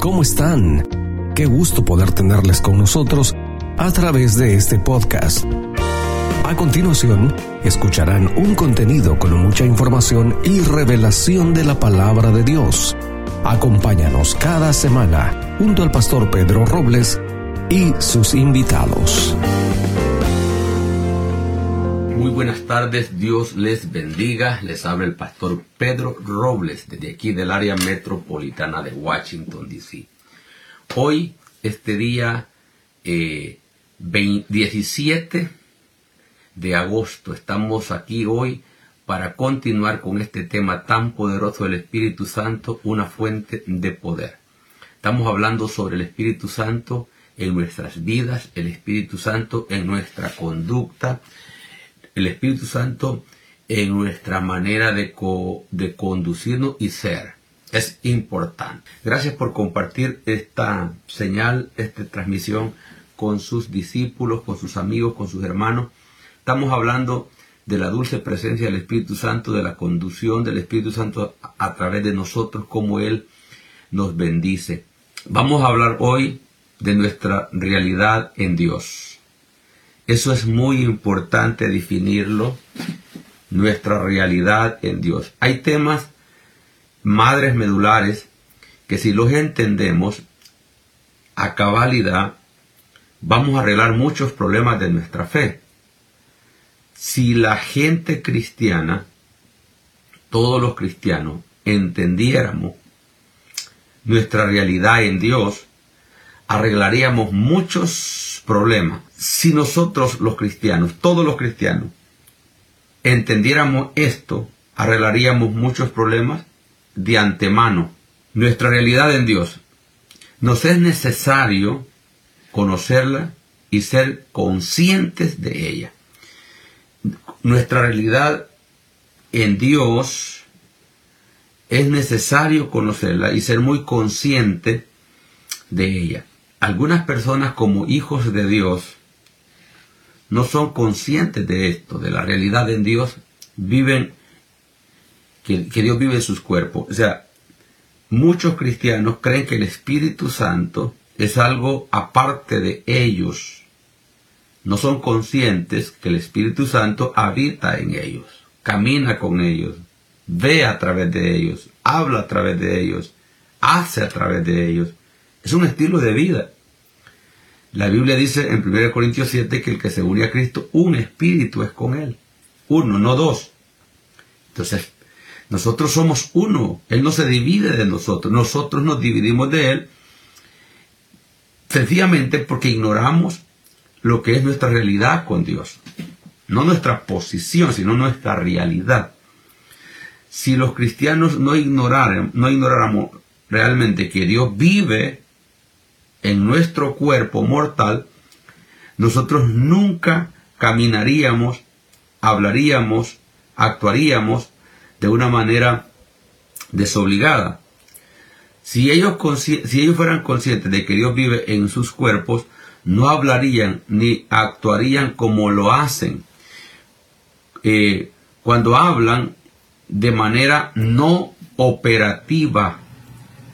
¿Cómo están? Qué gusto poder tenerles con nosotros a través de este podcast. A continuación, escucharán un contenido con mucha información y revelación de la palabra de Dios. Acompáñanos cada semana junto al pastor Pedro Robles y sus invitados. Muy buenas tardes, Dios les bendiga. Les habla el pastor Pedro Robles desde aquí del área metropolitana de Washington, D.C. Hoy, este día 17 eh, de agosto, estamos aquí hoy para continuar con este tema tan poderoso del Espíritu Santo, una fuente de poder. Estamos hablando sobre el Espíritu Santo en nuestras vidas, el Espíritu Santo en nuestra conducta, el Espíritu Santo en nuestra manera de, de conducirnos y ser. Es importante. Gracias por compartir esta señal, esta transmisión con sus discípulos, con sus amigos, con sus hermanos. Estamos hablando de la dulce presencia del Espíritu Santo, de la conducción del Espíritu Santo a través de nosotros, como Él nos bendice. Vamos a hablar hoy de nuestra realidad en Dios. Eso es muy importante definirlo, nuestra realidad en Dios. Hay temas, madres medulares, que si los entendemos a cabalidad, vamos a arreglar muchos problemas de nuestra fe. Si la gente cristiana, todos los cristianos, entendiéramos nuestra realidad en Dios, arreglaríamos muchos Si nosotros los cristianos, todos los cristianos, entendiéramos esto, arreglaríamos muchos problemas de antemano. Nuestra realidad en Dios. Nos es necesario conocerla y ser conscientes de ella. Nuestra realidad en Dios es necesario conocerla y ser muy consciente de ella algunas personas como hijos de Dios no son conscientes de esto, de la realidad en Dios, viven, que, Dios vive en sus cuerpos. O sea, muchos cristianos creen que el Espíritu Santo es algo aparte de ellos. No son conscientes que el Espíritu Santo habita en ellos, camina con ellos, ve a través de ellos, habla a través de ellos, hace a través de ellos. Es un estilo de vida. La Biblia dice en 1 Corintios 7 que el que se une a Cristo, un espíritu es con él. Uno, no dos. Entonces, nosotros somos uno. Él no se divide de nosotros. Nosotros nos dividimos de él sencillamente porque ignoramos lo que es nuestra realidad con Dios. No nuestra posición, sino nuestra realidad. Si los cristianos no no ignoráramos realmente que Dios vive en nuestro cuerpo mortal, nosotros nunca caminaríamos, hablaríamos, actuaríamos de una manera desobligada. Si ellos, si ellos fueran conscientes de que Dios vive en sus cuerpos, no hablarían ni actuarían como lo hacen. Eh, cuando hablan de manera no operativa,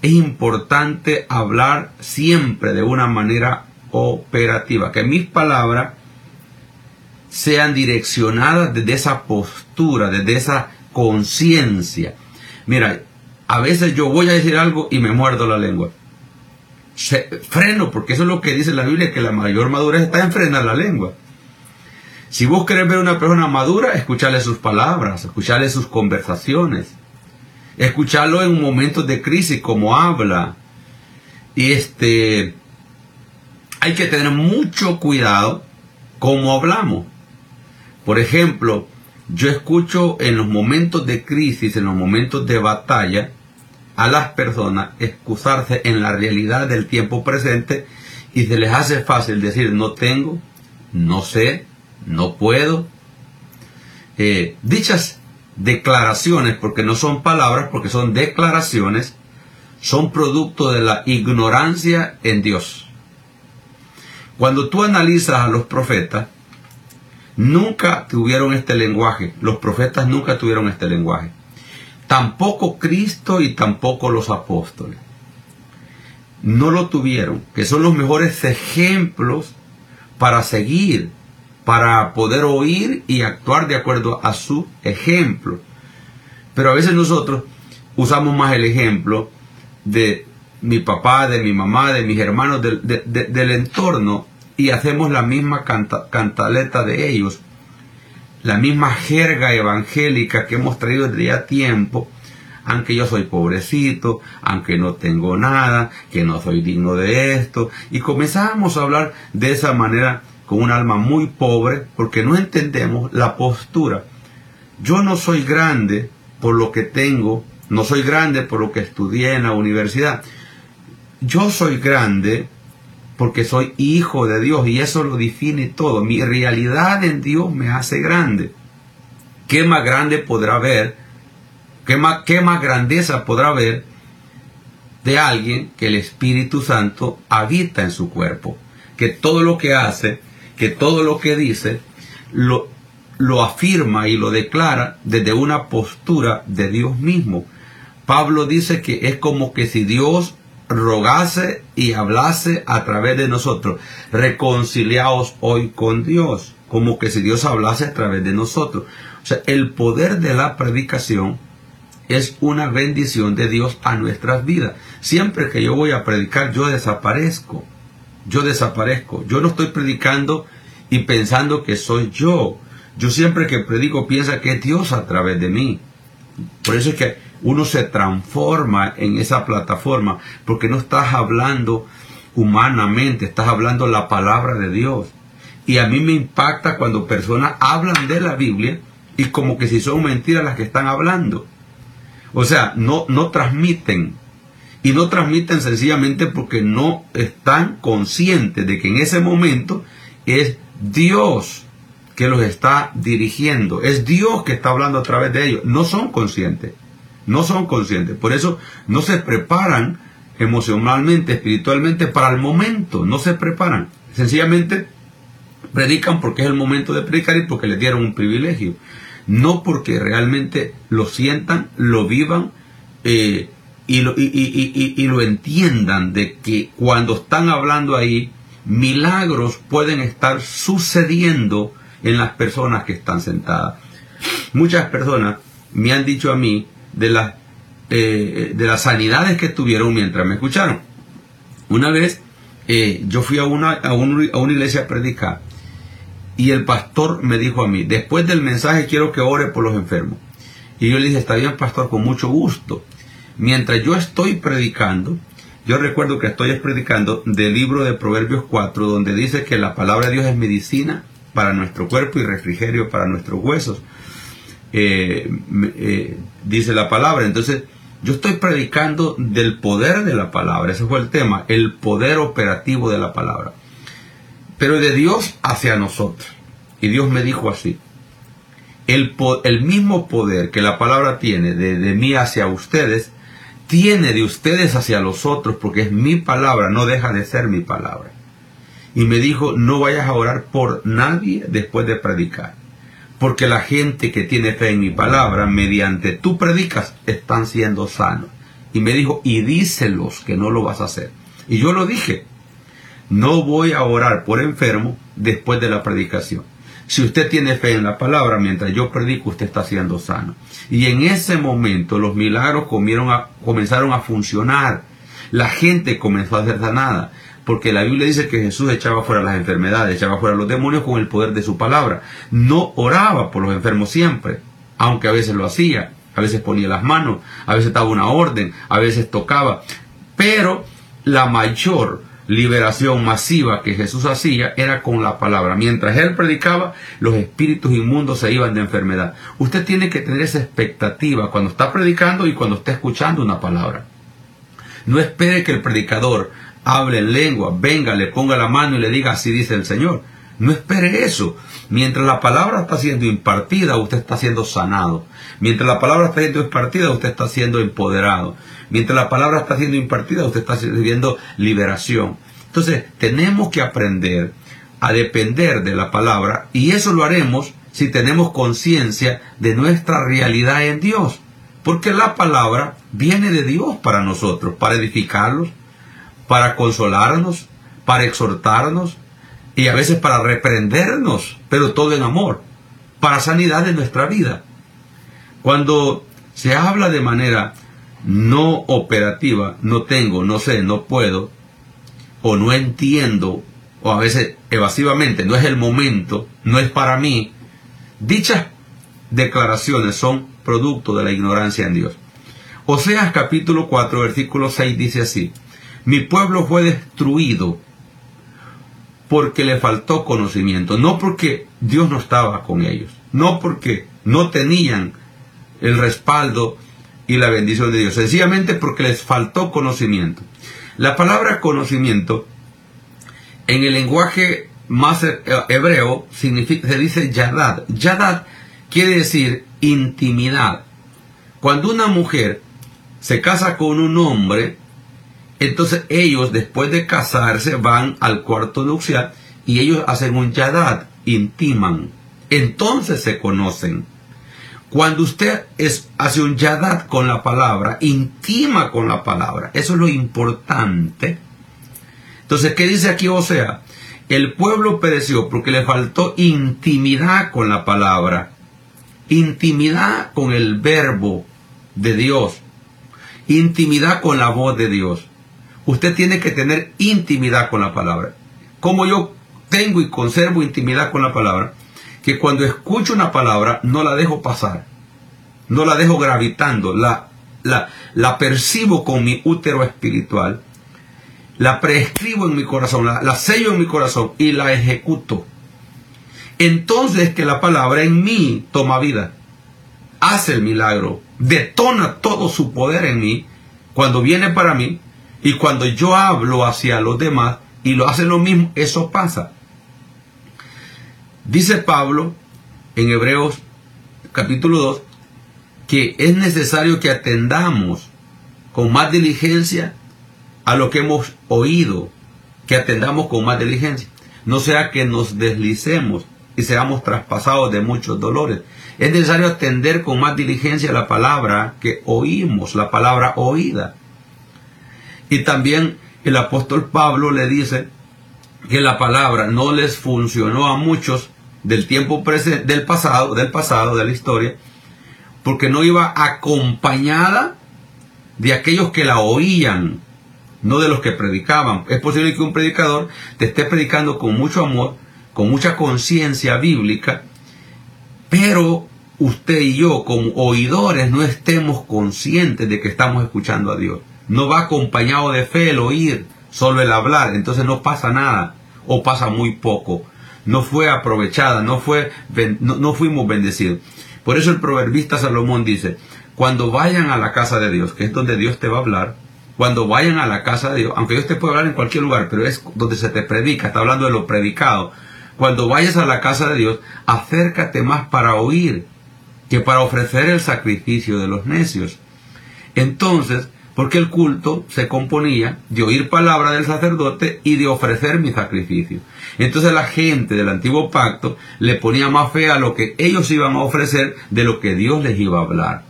es importante hablar siempre de una manera operativa, que mis palabras sean direccionadas desde esa postura, desde esa conciencia. Mira, a veces yo voy a decir algo y me muerdo la lengua. freno, porque eso es lo que dice la Biblia, que la mayor madurez está en frenar la lengua. Si vos querés ver a una persona madura, escucharle sus palabras, escucharle sus conversaciones escucharlo en momentos de crisis como habla. Y este hay que tener mucho cuidado como hablamos. Por ejemplo, yo escucho en los momentos de crisis, en los momentos de batalla, a las personas excusarse en la realidad del tiempo presente y se les hace fácil decir no tengo, no sé, no puedo. Eh, dichas declaraciones, porque no son palabras, porque son declaraciones, son producto de la ignorancia en Dios. Cuando tú analizas a los profetas, nunca tuvieron este lenguaje. Los profetas nunca tuvieron este lenguaje. Tampoco Cristo y tampoco los apóstoles. no lo tuvieron, que son los mejores ejemplos para seguir, para poder oír y actuar de acuerdo a su ejemplo. Pero a veces nosotros usamos más el ejemplo de mi papá, de mi mamá, de mis hermanos, del entorno y hacemos la misma cantaleta de ellos, la misma jerga evangélica que hemos traído desde ya tiempo, aunque yo soy pobrecito, aunque no tengo nada, que no soy digno de esto, y comenzamos a hablar de esa manera con un alma muy pobre porque no entendemos la postura. Yo no soy grande por lo que tengo, no soy grande por lo que estudié en la universidad. Yo soy grande porque soy hijo de Dios y eso lo define todo. Mi realidad en Dios me hace grande. ¿Qué más grande podrá haber? ¿Qué más, qué más grandeza podrá haber de alguien que el Espíritu Santo habita en su cuerpo? Que todo lo que hace, que todo lo que dice, lo, lo afirma y lo declara desde una postura de Dios mismo. Pablo dice que es como que si Dios rogase y hablase a través de nosotros. Reconciliaos hoy con Dios, como que si Dios hablase a través de nosotros. O sea, el poder de la predicación es una bendición de Dios a nuestras vidas. Siempre que yo voy a predicar, yo desaparezco. Yo desaparezco. Yo no estoy predicando y pensando que soy yo. Yo siempre que predico piensa que es Dios a través de mí. Por eso es que uno se transforma en esa plataforma porque no estás hablando humanamente, estás hablando la palabra de Dios. Y a mí me impacta cuando personas hablan de la Biblia y como que si son mentiras las que están hablando. O sea, no, no transmiten. Y no transmiten sencillamente porque no están conscientes de que en ese momento es Dios que los está dirigiendo. Es Dios que está hablando a través de ellos. No son conscientes. No son conscientes. Por eso no se preparan emocionalmente, espiritualmente para el momento. No se preparan. Sencillamente predican porque es el momento de predicar y porque les dieron un privilegio. No porque realmente lo sientan, lo vivan eh, y, lo, y lo entiendan de que cuando están hablando ahí, milagros pueden estar sucediendo en las personas que están sentadas. Muchas personas me han dicho a mí de las, eh, de las sanidades que tuvieron mientras me escucharon. Una vez eh, yo fui a una, a, una iglesia a predicar y el pastor me dijo a mí, después del mensaje quiero que ore por los enfermos. Y yo le dije, está bien pastor, con mucho gusto. Mientras yo estoy predicando, yo recuerdo que estoy predicando del libro de Proverbios 4, donde dice que la palabra de Dios es medicina para nuestro cuerpo y refrigerio para nuestros huesos. Eh, eh, dice la palabra. Entonces, yo estoy predicando del poder de la palabra, ese fue el tema, el poder operativo de la palabra. Pero de Dios hacia nosotros. Y Dios me dijo así, el, mismo poder que la palabra tiene de mí hacia ustedes, tiene de ustedes hacia los otros, porque es mi palabra, no deja de ser mi palabra. Y me dijo, no vayas a orar por nadie después de predicar porque la gente que tiene fe en mi palabra, mediante tú predicas, están siendo sanos. Y me dijo, y díselos que no lo vas a hacer. Y yo lo dije, no voy a orar por enfermo después de la predicación. Si usted tiene fe en la palabra, mientras yo predico, usted está siendo sano. Y en ese momento los milagros comenzaron a funcionar. La gente comenzó a ser sanada porque la Biblia dice que Jesús echaba fuera las enfermedades, echaba fuera los demonios con el poder de su palabra. No oraba por los enfermos siempre, aunque a veces lo hacía, a veces ponía las manos, a veces daba una orden, a veces tocaba, pero la mayor liberación masiva que Jesús hacía era con la palabra. Mientras él predicaba, los espíritus inmundos se iban de enfermedad. Usted tiene que tener esa expectativa cuando está predicando y cuando está escuchando una palabra. No espere que el predicador hable en lengua, venga, le ponga la mano y le diga así dice el Señor. No espere eso. Mientras la palabra está siendo impartida, usted está siendo sanado. Mientras la palabra está siendo impartida, usted está siendo empoderado. Mientras la palabra está siendo impartida, usted está recibiendo liberación. Entonces, tenemos que aprender a depender de la palabra y eso lo haremos si tenemos conciencia de nuestra realidad en Dios. Porque la palabra viene de Dios para nosotros, para edificarlos, para consolarnos, para exhortarnos y a veces para reprendernos, pero todo en amor, para sanidad de nuestra vida. Cuando se habla de manera no operativa, no tengo, no sé, no puedo, o no entiendo, o a veces evasivamente, no es el momento, no es para mí, dichas declaraciones son producto de la ignorancia en Dios. Oseas capítulo 4, versículo 6 dice así, mi pueblo fue destruido porque le faltó conocimiento, no porque Dios no estaba con ellos, no porque no tenían el respaldo y la bendición de Dios, sencillamente porque les faltó conocimiento. La palabra conocimiento en el lenguaje más hebreo significa, se dice yadad. Yadad quiere decir intimidad. Cuando una mujer se casa con un hombre, entonces ellos después de casarse van al cuarto nupcial y ellos hacen un yadad, intiman. Entonces se conocen. Cuando usted es, hace un yadad con la palabra, intima con la palabra, eso es lo importante. Entonces, ¿qué dice aquí Osea? El pueblo pereció porque le faltó intimidad con la palabra, intimidad con el verbo de Dios, intimidad con la voz de Dios. Usted tiene que tener intimidad con la palabra. Como yo tengo y conservo intimidad con la palabra, que cuando escucho una palabra no la dejo pasar, no la dejo gravitando, la, la, la percibo con mi útero espiritual, la prescribo en mi corazón, la, la sello en mi corazón y la ejecuto. Entonces que la palabra en mí toma vida, hace el milagro, detona todo su poder en mí cuando viene para mí y cuando yo hablo hacia los demás y lo hace lo mismo, eso pasa. Dice Pablo en Hebreos capítulo 2 que es necesario que atendamos con más diligencia a lo que hemos oído, que atendamos con más diligencia. No sea que nos deslicemos y seamos traspasados de muchos dolores. Es necesario atender con más diligencia la palabra que oímos, la palabra oída. Y también el apóstol Pablo le dice que la palabra no les funcionó a muchos del tiempo presente, del pasado, del pasado, de la historia, porque no iba acompañada de aquellos que la oían, no de los que predicaban. Es posible que un predicador te esté predicando con mucho amor, con mucha conciencia bíblica, pero usted y yo como oidores no estemos conscientes de que estamos escuchando a Dios. No va acompañado de fe el oír, solo el hablar, entonces no pasa nada o pasa muy poco no fue aprovechada, no, fue, no, fuimos bendecidos. Por eso el proverbista Salomón dice, cuando vayan a la casa de Dios, que es donde Dios te va a hablar, cuando vayan a la casa de Dios, aunque Dios te puede hablar en cualquier lugar, pero es donde se te predica, está hablando de lo predicado. Cuando vayas a la casa de Dios, acércate más para oír que para ofrecer el sacrificio de los necios. Entonces, porque el culto se componía de oír palabra del sacerdote y de ofrecer mi sacrificio. Entonces la gente del antiguo pacto le ponía más fe a lo que ellos iban a ofrecer de lo que Dios les iba a hablar.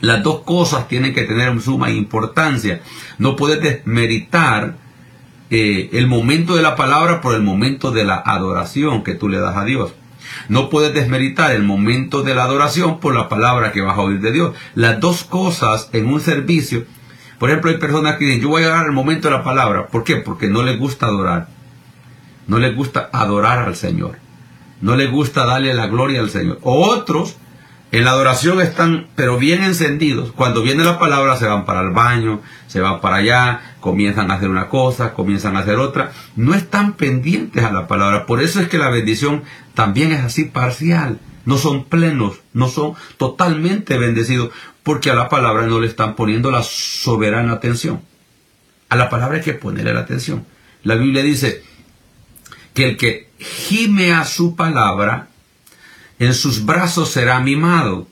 Las dos cosas tienen que tener suma importancia. No puedes desmeritar eh, el momento de la palabra por el momento de la adoración que tú le das a Dios. No puedes desmeritar el momento de la adoración por la palabra que vas a oír de Dios. Las dos cosas en un servicio, por ejemplo, hay personas que dicen, yo voy a dar el momento de la palabra. ¿Por qué? Porque no les gusta adorar. No les gusta adorar al Señor. No les gusta darle la gloria al Señor. O otros en la adoración están, pero bien encendidos. Cuando viene la palabra se van para el baño, se van para allá, comienzan a hacer una cosa, comienzan a hacer otra. No están pendientes a la palabra. Por eso es que la bendición también es así parcial. No son plenos, no son totalmente bendecidos, porque a la palabra no le están poniendo la soberana atención. A la palabra hay que ponerle la atención. La Biblia dice que el que gime a su palabra, en sus brazos será mimado.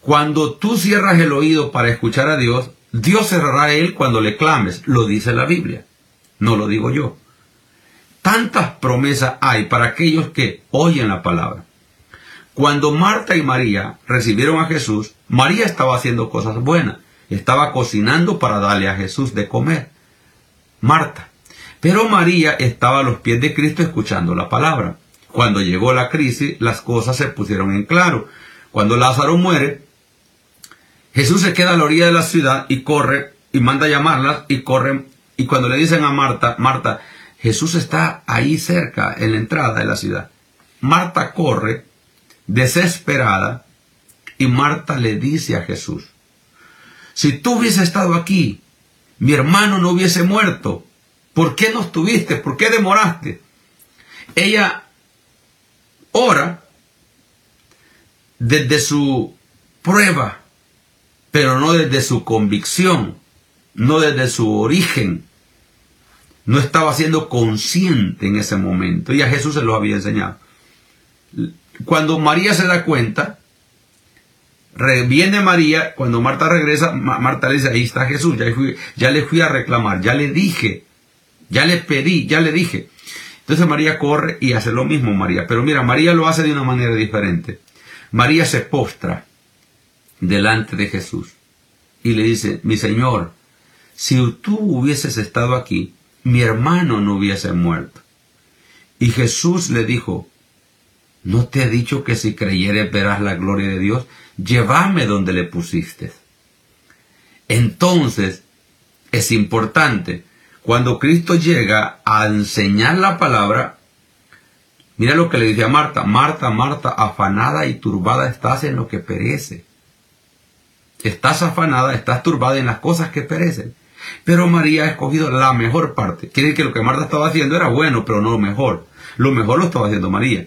Cuando tú cierras el oído para escuchar a Dios, Dios cerrará a él cuando le clames. Lo dice la Biblia. No lo digo yo. Tantas promesas hay para aquellos que oyen la palabra. Cuando Marta y María recibieron a Jesús, María estaba haciendo cosas buenas, estaba cocinando para darle a Jesús de comer. Marta. Pero María estaba a los pies de Cristo escuchando la palabra. Cuando llegó la crisis, las cosas se pusieron en claro. Cuando Lázaro muere, Jesús se queda a la orilla de la ciudad y corre y manda a llamarlas y corre. Y cuando le dicen a Marta, Marta, Jesús está ahí cerca, en la entrada de la ciudad. Marta corre, desesperada, y Marta le dice a Jesús, si tú hubiese estado aquí, mi hermano no hubiese muerto. ¿Por qué no estuviste? ¿Por qué demoraste? Ella ora desde su prueba, pero no desde su convicción, no desde su origen. No estaba siendo consciente en ese momento. Y a Jesús se lo había enseñado. Cuando María se da cuenta, viene María, cuando Marta regresa, Marta le dice, ahí está Jesús, ya, ya le fui a reclamar, ya le dije, ya le pedí, ya le dije. Entonces María corre y hace lo mismo María. Pero mira, María lo hace de una manera diferente. María se postra delante de Jesús y le dice, mi Señor, si tú hubieses estado aquí, mi hermano no hubiese muerto. Y Jesús le dijo, ¿no te he dicho que si creyeres verás la gloria de Dios? Llévame donde le pusiste. Entonces, es importante cuando Cristo llega a enseñar la palabra, mira lo que le dice a Marta, Marta, Marta, afanada y turbada estás en lo que perece. Estás afanada, estás turbada en las cosas que perecen. Pero María ha escogido la mejor parte. Quiere que lo que Marta estaba haciendo era bueno, pero no lo mejor. Lo mejor lo estaba haciendo María.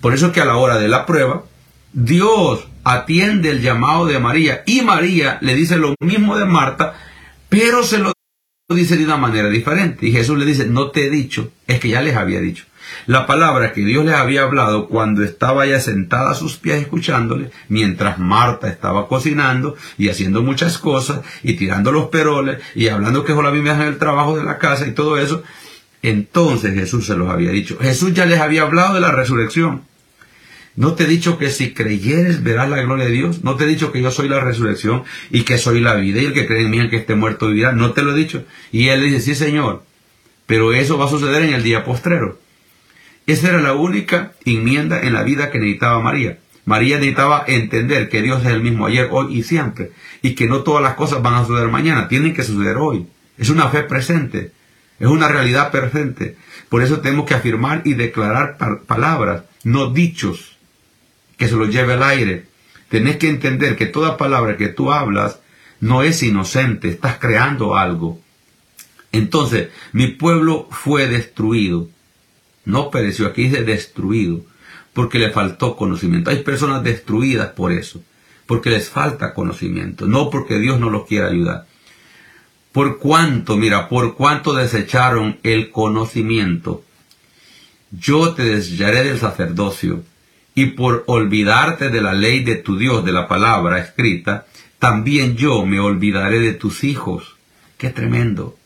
Por eso que a la hora de la prueba, Dios atiende el llamado de María y María le dice lo mismo de Marta, pero se lo dice de una manera diferente. Y Jesús le dice, no te he dicho, es que ya les había dicho. La palabra que Dios les había hablado cuando estaba ya sentada a sus pies escuchándole, mientras Marta estaba cocinando y haciendo muchas cosas y tirando los peroles y hablando que me en el trabajo de la casa y todo eso, entonces Jesús se los había dicho. Jesús ya les había hablado de la resurrección. ¿No te he dicho que si creyeres verás la gloria de Dios? ¿No te he dicho que yo soy la resurrección y que soy la vida y el que cree en mí, que esté muerto vivirá? ¿No te lo he dicho? Y él dice, sí Señor, pero eso va a suceder en el día postrero. Esa era la única enmienda en la vida que necesitaba María. María necesitaba entender que Dios es el mismo ayer, hoy y siempre, y que no todas las cosas van a suceder mañana, tienen que suceder hoy. Es una fe presente, es una realidad presente. Por eso tenemos que afirmar y declarar palabras, no dichos que se lo lleve al aire. Tenés que entender que toda palabra que tú hablas no es inocente, estás creando algo. Entonces, mi pueblo fue destruido. No pereció, aquí dice destruido, porque le faltó conocimiento. Hay personas destruidas por eso, porque les falta conocimiento, no porque Dios no los quiera ayudar. Por cuánto, mira, por cuánto desecharon el conocimiento, yo te desecharé del sacerdocio y por olvidarte de la ley de tu Dios, de la palabra escrita, también yo me olvidaré de tus hijos. Qué tremendo.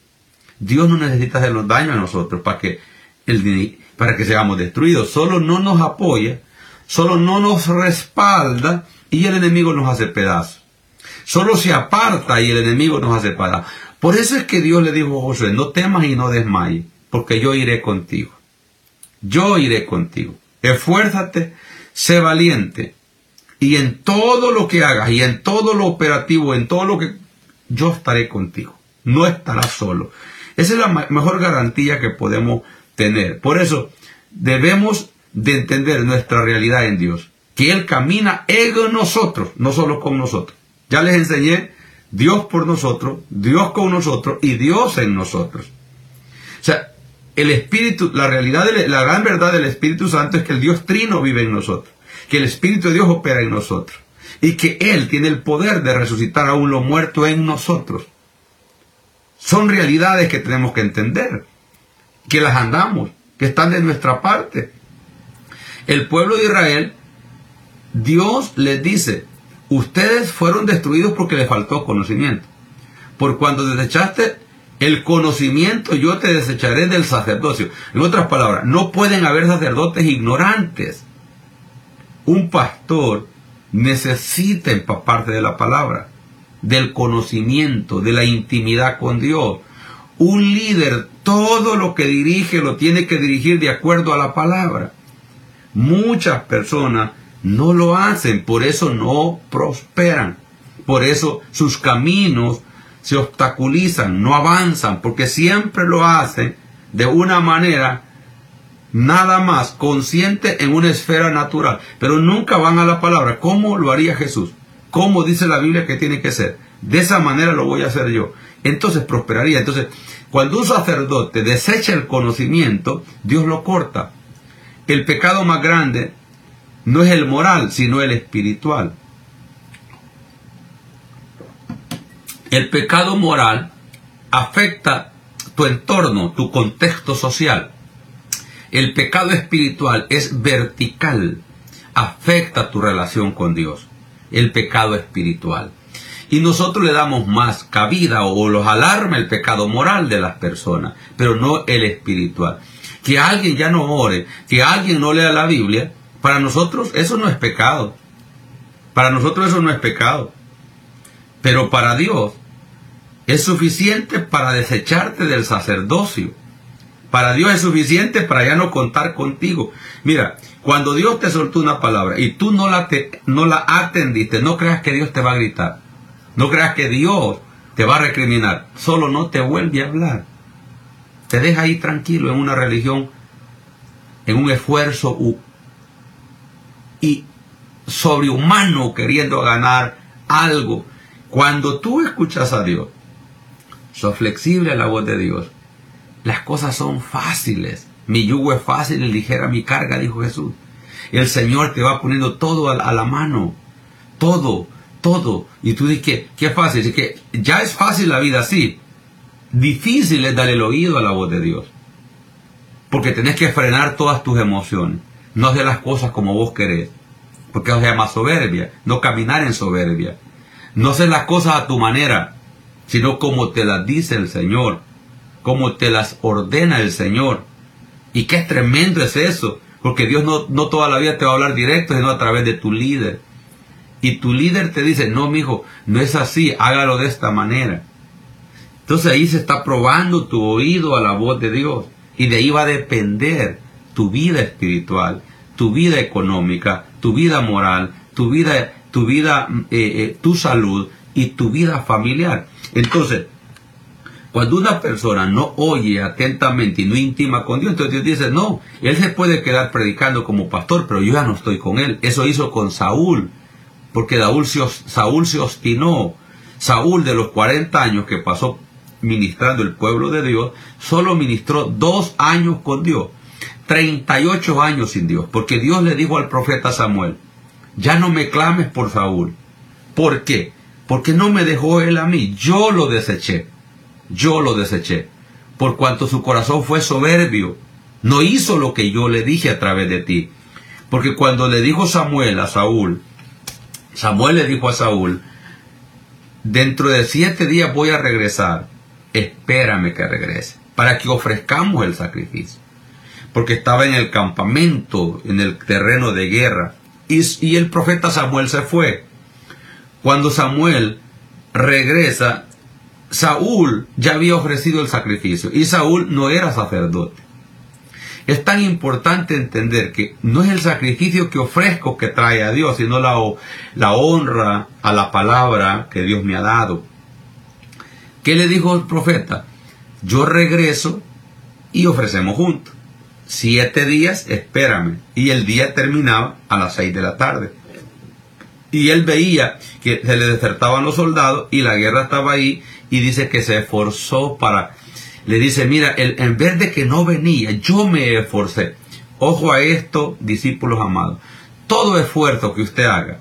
Dios no necesita hacernos daño a nosotros para que, el, para que seamos destruidos. Solo no nos apoya, solo no nos respalda y el enemigo nos hace pedazos. Solo se aparta y el enemigo nos hace pedazos. Por eso es que Dios le dijo a Josué, no temas y no desmayes, porque yo iré contigo. Yo iré contigo. Esfuérzate sé valiente. Y en todo lo que hagas, y en todo lo operativo, en todo lo que yo estaré contigo. No estarás solo. Esa es la mejor garantía que podemos tener. Por eso debemos de entender nuestra realidad en Dios. Que Él camina en nosotros, no solo con nosotros. Ya les enseñé Dios por nosotros, Dios con nosotros y Dios en nosotros. O sea, el Espíritu, la realidad, la gran verdad del Espíritu Santo es que el Dios trino vive en nosotros, que el Espíritu de Dios opera en nosotros y que Él tiene el poder de resucitar aún lo muerto en nosotros. Son realidades que tenemos que entender, que las andamos, que están de nuestra parte. El pueblo de Israel, Dios les dice, ustedes fueron destruidos porque les faltó conocimiento. Por cuando desechaste el conocimiento yo te desecharé del sacerdocio. En otras palabras, no pueden haber sacerdotes ignorantes. Un pastor necesita empaparte de la palabra. del conocimiento, de la intimidad con Dios. Un líder todo lo que dirige lo tiene que dirigir de acuerdo a la palabra. Muchas personas no lo hacen, por eso no prosperan. Por eso sus caminos se obstaculizan, no avanzan, porque siempre lo hacen de una manera nada más consciente en una esfera natural, pero nunca van a la palabra. ¿Cómo lo haría Jesús? ¿Cómo dice la Biblia que tiene que ser? De esa manera lo voy a hacer yo. Entonces prosperaría. Entonces, cuando un sacerdote desecha el conocimiento, Dios lo corta. El pecado más grande no es el moral, sino el espiritual. El pecado moral afecta tu entorno, tu contexto social. El pecado espiritual es vertical, afecta tu relación con Dios. El pecado espiritual. Y nosotros le damos más cabida o los alarma el pecado moral de las personas, pero no el espiritual. Que alguien ya no ore, que alguien no lea la Biblia, para nosotros eso no es pecado. Para nosotros eso no es pecado. Pero para Dios es suficiente para desecharte del sacerdocio. Para Dios es suficiente para ya no contar contigo. Mira, cuando Dios te soltó una palabra y tú no la, no la atendiste, no creas que Dios te va a gritar. No creas que Dios te va a recriminar. Solo no te vuelve a hablar. Te deja ahí tranquilo en una religión, en un esfuerzo y sobrehumano queriendo ganar algo. Cuando tú escuchas a Dios, sos flexible a la voz de Dios, las cosas son fáciles. Mi yugo es fácil y ligera mi carga, dijo Jesús. El Señor te va poniendo todo a la mano. Todo, Y tú dices que, qué fácil. Es que ya es fácil la vida así. Difícil es dar el oído a la voz de Dios. Porque tenés que frenar todas tus emociones. No hacer las cosas como vos querés. Porque eso se llama soberbia. No caminar en soberbia. No hacer las cosas a tu manera, sino como te las dice el Señor. Como te las ordena el Señor. Y qué tremendo es eso. Porque Dios no, no toda la vida te va a hablar directo, sino a través de tu líder. Y tu líder te dice, no, mi hijo, no es así, hágalo de esta manera. Entonces ahí se está probando tu oído a la voz de Dios. Y de ahí va a depender tu vida espiritual, tu vida económica, tu vida moral, tu vida, tu vida, eh, eh, tu salud y tu vida familiar. Entonces, cuando una persona no oye atentamente y no intima con Dios, entonces Dios dice, no, él se puede quedar predicando como pastor, pero yo ya no estoy con él. Eso hizo con Saúl, porque Saúl se, obstinó. Saúl de los 40 años que pasó ministrando el pueblo de Dios, solo ministró dos años con Dios. 38 años sin Dios, porque Dios le dijo al profeta Samuel, ya no me clames por Saúl. ¿Por qué? Porque no me dejó él a mí, yo lo deseché, yo lo deseché, por cuanto su corazón fue soberbio, no hizo lo que yo le dije a través de ti. Porque cuando le dijo Samuel a Saúl, Samuel le dijo a Saúl, dentro de siete días voy a regresar, espérame que regrese, para que ofrezcamos el sacrificio porque estaba en el campamento, en el terreno de guerra. Y, el profeta Samuel se fue. Cuando Samuel regresa, Saúl ya había ofrecido el sacrificio y Saúl no era sacerdote. Es tan importante entender que no es el sacrificio que ofrezco que trae a Dios, sino la, la honra a la palabra que Dios me ha dado. ¿Qué le dijo el profeta? Yo regreso y ofrecemos juntos siete días, espérame. Y el día terminaba a las seis de la tarde. Y él veía que se le desertaban los soldados y la guerra estaba ahí y dice que se esforzó para... Le dice, mira, el, en vez de que no venía, yo me esforcé. Ojo a esto, discípulos amados. Todo esfuerzo que usted haga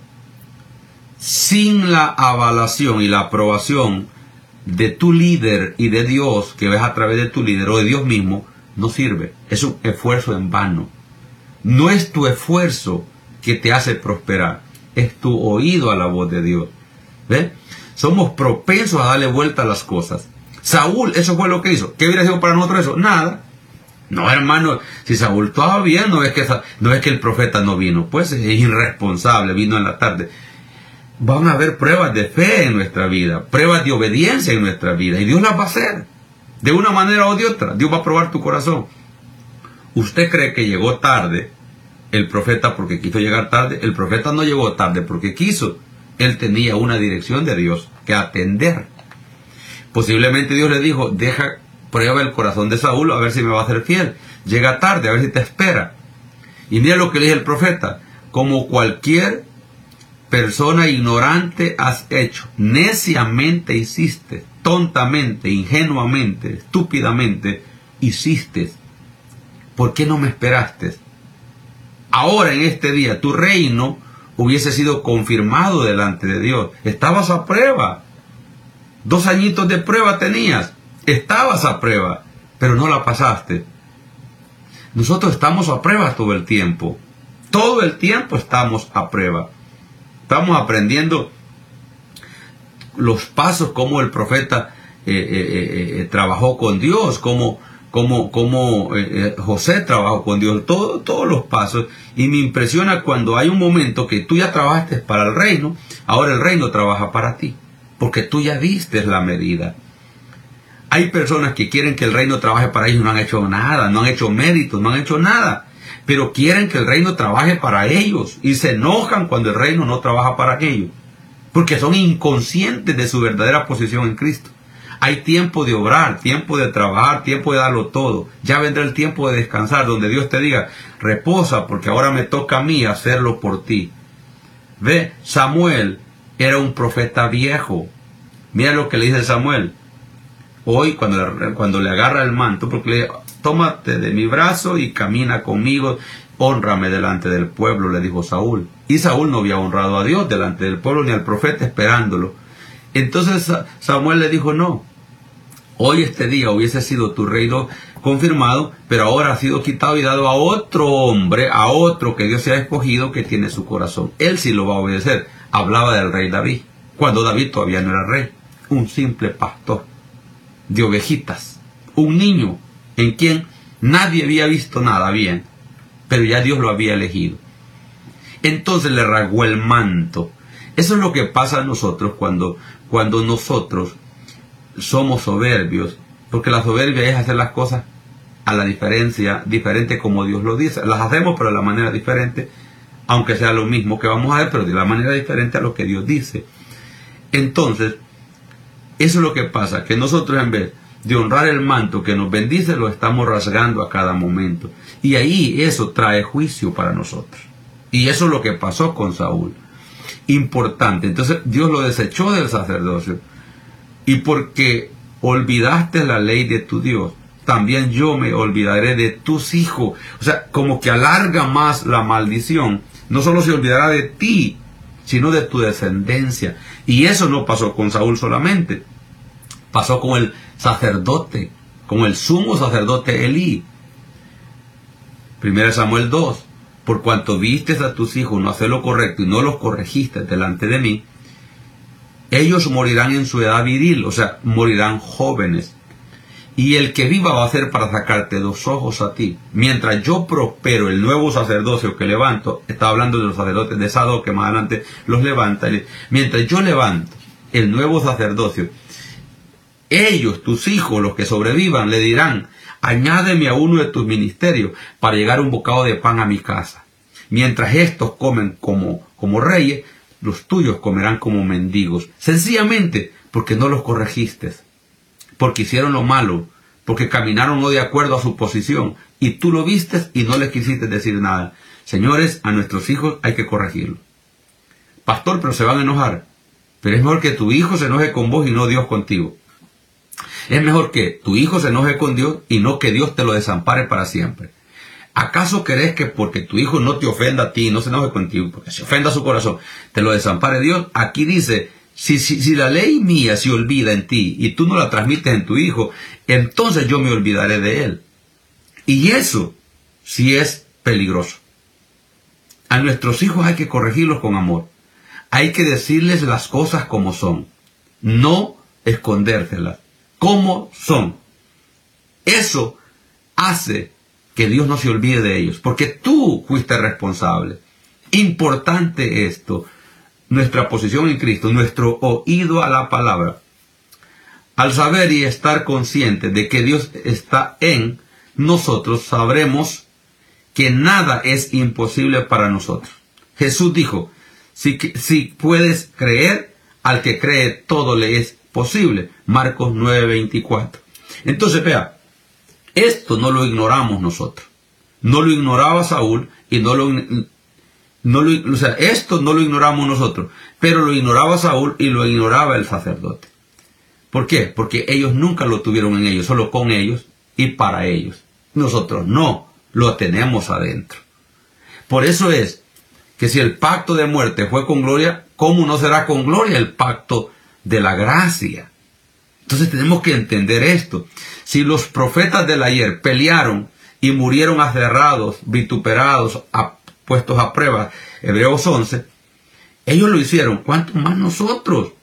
sin la avalación y la aprobación de tu líder y de Dios, que ves a través de tu líder o de Dios mismo, no sirve. Es un esfuerzo en vano. No es tu esfuerzo que te hace prosperar, es tu oído a la voz de Dios. ¿Ve? Somos propensos a darle vuelta a las cosas. Saúl, eso fue lo que hizo. ¿Qué hubiera sido para nosotros eso? Nada. No, hermano, si Saúl bien, no es que, no es que el profeta no vino, pues es irresponsable, vino en la tarde. van a haber pruebas de fe en nuestra vida, pruebas de obediencia en nuestra vida, y Dios las va a hacer, de una manera o de otra. Dios va a probar tu corazón. Usted cree que llegó tarde el profeta porque quiso llegar tarde. El profeta no llegó tarde porque quiso. Él tenía una dirección de Dios que atender. Posiblemente Dios le dijo, deja, prueba el corazón de Saúl a ver si me va a ser fiel. Llega tarde, a ver si te espera. Y mira lo que le dice el profeta, como cualquier persona ignorante has hecho, neciamente hiciste, tontamente, ingenuamente, estúpidamente hiciste. ¿Por qué no me esperaste? Ahora en este día tu reino hubiese sido confirmado delante de Dios. Estabas a prueba. Dos añitos de prueba tenías. Estabas a prueba, pero no la pasaste. Nosotros estamos a prueba todo el tiempo. Todo el tiempo estamos a prueba. Estamos aprendiendo los pasos como el profeta eh, eh, eh, trabajó con Dios, como, como, como José trabajó con Dios, todo, todos los pasos. Y me impresiona cuando hay un momento que tú ya trabajaste para el reino, ahora el reino trabaja para ti, porque tú ya viste la medida. Hay personas que quieren que el reino trabaje para ellos, no han hecho nada, no han hecho méritos, no han hecho nada pero quieren que el reino trabaje para ellos y se enojan cuando el reino no trabaja para ellos, porque son inconscientes de su verdadera posición en Cristo. Hay tiempo de obrar, tiempo de trabajar, tiempo de darlo todo. Ya vendrá el tiempo de descansar, donde Dios te diga, reposa, porque ahora me toca a mí hacerlo por ti. Ve, Samuel era un profeta viejo. Mira lo que le dice Samuel. Hoy, cuando, cuando le agarra el manto, porque le, tómate de mi brazo y camina conmigo, honrame delante del pueblo, le dijo Saúl. Y Saúl no había honrado a Dios delante del pueblo ni al profeta esperándolo. Entonces Samuel le dijo, no, hoy este día hubiese sido tu reino confirmado, pero ahora ha sido quitado y dado a otro hombre, a otro que Dios se ha escogido que tiene su corazón. Él sí lo va a obedecer. Hablaba del rey David, cuando David todavía no era rey, un simple pastor de ovejitas, un niño en quien nadie había visto nada bien, pero ya Dios lo había elegido. Entonces le rasgó el manto. Eso es lo que pasa a nosotros cuando, cuando nosotros somos soberbios, porque la soberbia es hacer las cosas a la diferencia, diferente como Dios lo dice. Las hacemos pero de la manera diferente, aunque sea lo mismo que vamos a hacer, pero de la manera diferente a lo que Dios dice. Entonces, eso es lo que pasa, que nosotros en vez de honrar el manto que nos bendice, lo estamos rasgando a cada momento. Y ahí eso trae juicio para nosotros. Y eso es lo que pasó con Saúl. Importante. Entonces Dios lo desechó del sacerdocio. Y porque olvidaste la ley de tu Dios, también yo me olvidaré de tus hijos. O sea, como que alarga más la maldición. No solo se olvidará de ti, sino de tu descendencia. Y eso no pasó con Saúl solamente. Pasó con el sacerdote, con el sumo sacerdote Elí. 1 Samuel 2. Por cuanto vistes a tus hijos no hacer lo correcto y no los corregiste delante de mí, ellos morirán en su edad viril, o sea, morirán jóvenes. Y el que viva va a ser para sacarte dos ojos a ti. Mientras yo prospero el nuevo sacerdocio que levanto, está hablando de los sacerdotes de Sado que más adelante los levanta. Mientras yo levanto el nuevo sacerdocio, ellos, tus hijos, los que sobrevivan, le dirán, añádeme a uno de tus ministerios para llegar un bocado de pan a mi casa. Mientras estos comen como, como reyes, los tuyos comerán como mendigos. Sencillamente porque no los corregiste, porque hicieron lo malo, porque caminaron no de acuerdo a su posición, y tú lo vistes y no les quisiste decir nada. Señores, a nuestros hijos hay que corregirlo. Pastor, pero se van a enojar. Pero es mejor que tu hijo se enoje con vos y no Dios contigo. Es mejor que tu hijo se enoje con Dios y no que Dios te lo desampare para siempre. ¿Acaso querés que porque tu hijo no te ofenda a ti, no se enoje contigo, porque se ofenda su corazón, te lo desampare Dios? Aquí dice, si, si, si la ley mía se olvida en ti y tú no la transmites en tu hijo, entonces yo me olvidaré de él. Y eso sí es peligroso. A nuestros hijos hay que corregirlos con amor. Hay que decirles las cosas como son, no escondérselas como son. Eso hace que Dios no se olvide de ellos, porque tú fuiste responsable. Importante esto. Nuestra posición en Cristo, nuestro oído a la palabra, al saber y estar consciente de que Dios está en nosotros, sabremos que nada es imposible para nosotros. Jesús dijo, si, si puedes creer, al que cree todo le es posible. Marcos 9:24. Entonces, vea, esto no lo ignoramos nosotros. No lo ignoraba Saúl y no lo, no lo, o sea, esto no lo ignoramos nosotros, pero lo ignoraba Saúl y lo ignoraba el sacerdote. ¿Por qué? Porque ellos nunca lo tuvieron en ellos, solo con ellos y para ellos. Nosotros no, lo tenemos adentro. Por eso es que si el pacto de muerte fue con gloria, ¿cómo no será con gloria el pacto de la gracia? Entonces tenemos que entender esto. Si los profetas del ayer pelearon y murieron aferrados, vituperados, puestos a prueba, Hebreos 11, ellos lo hicieron. ¿Cuánto más nosotros